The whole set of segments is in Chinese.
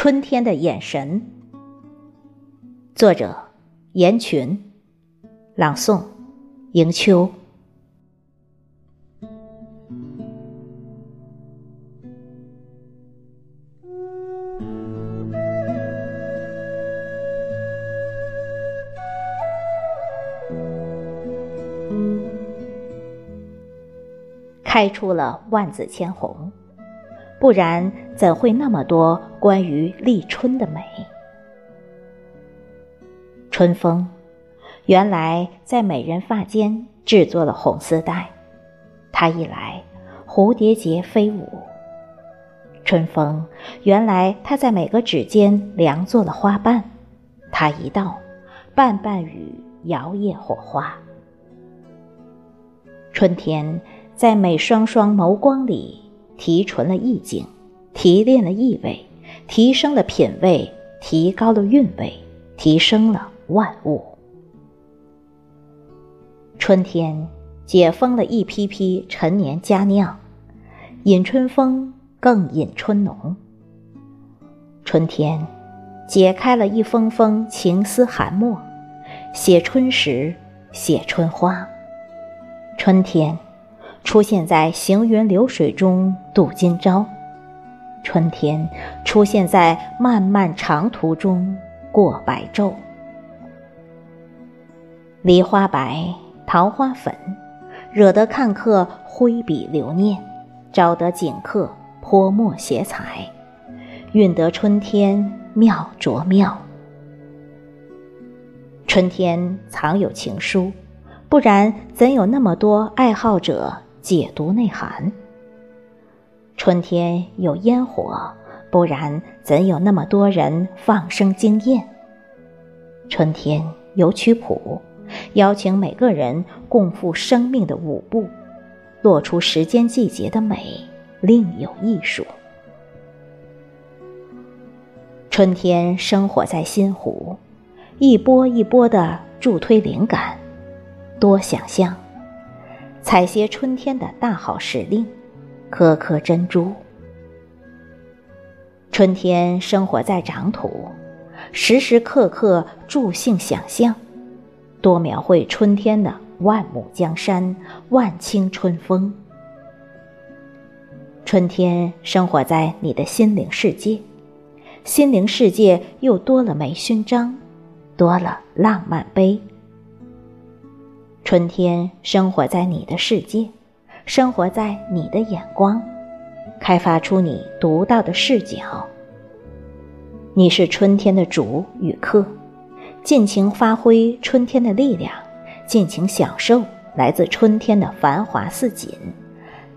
春天的眼神。作者：严群，朗诵：迎秋。开出了万紫千红，不然怎会那么多关于立春的美？春风，原来在美人发间制作了红丝带，它一来，蝴蝶结飞舞。春风，原来它在每个指尖量做了花瓣，它一到，瓣瓣雨摇曳火花。春天。在每双双眸光里，提纯了意境，提炼了意味，提升了品味，提高了韵味，提升了万物。春天解封了一批批陈年佳酿，饮春风更饮春浓。春天解开了一封封情思寒墨，写春时，写春花。春天。出现在行云流水中度今朝，春天出现在漫漫长途中过白昼。梨花白，桃花粉，惹得看客挥笔留念，招得景客泼墨写彩，运得春天妙着妙。春天藏有情书，不然怎有那么多爱好者？解读内涵。春天有烟火，不然怎有那么多人放声惊艳？春天有曲谱，邀请每个人共赴生命的舞步，落出时间季节的美，另有艺术。春天生活在心湖，一波一波的助推灵感，多想象。采撷春天的大好时令，颗颗珍珠。春天生活在掌土，时时刻刻助兴想象，多描绘春天的万亩江山、万顷春风。春天生活在你的心灵世界，心灵世界又多了枚勋章，多了浪漫杯。春天生活在你的世界，生活在你的眼光，开发出你独到的视角。你是春天的主与客，尽情发挥春天的力量，尽情享受来自春天的繁华似锦，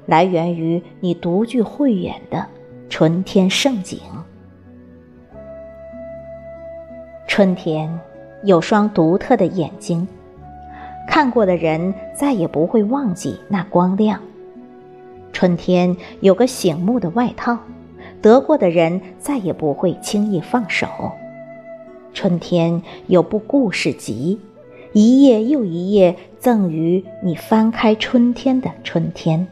来源于你独具慧眼的春天盛景。春天有双独特的眼睛。看过的人再也不会忘记那光亮。春天有个醒目的外套，得过的人再也不会轻易放手。春天有部故事集，一页又一页赠予你翻开春天的春天。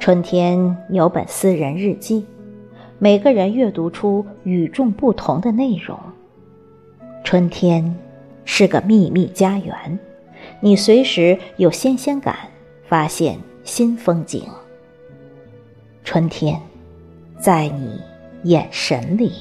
春天有本私人日记，每个人阅读出与众不同的内容。春天。是个秘密家园你随时有新鲜感发现新风景。春天在你眼神里。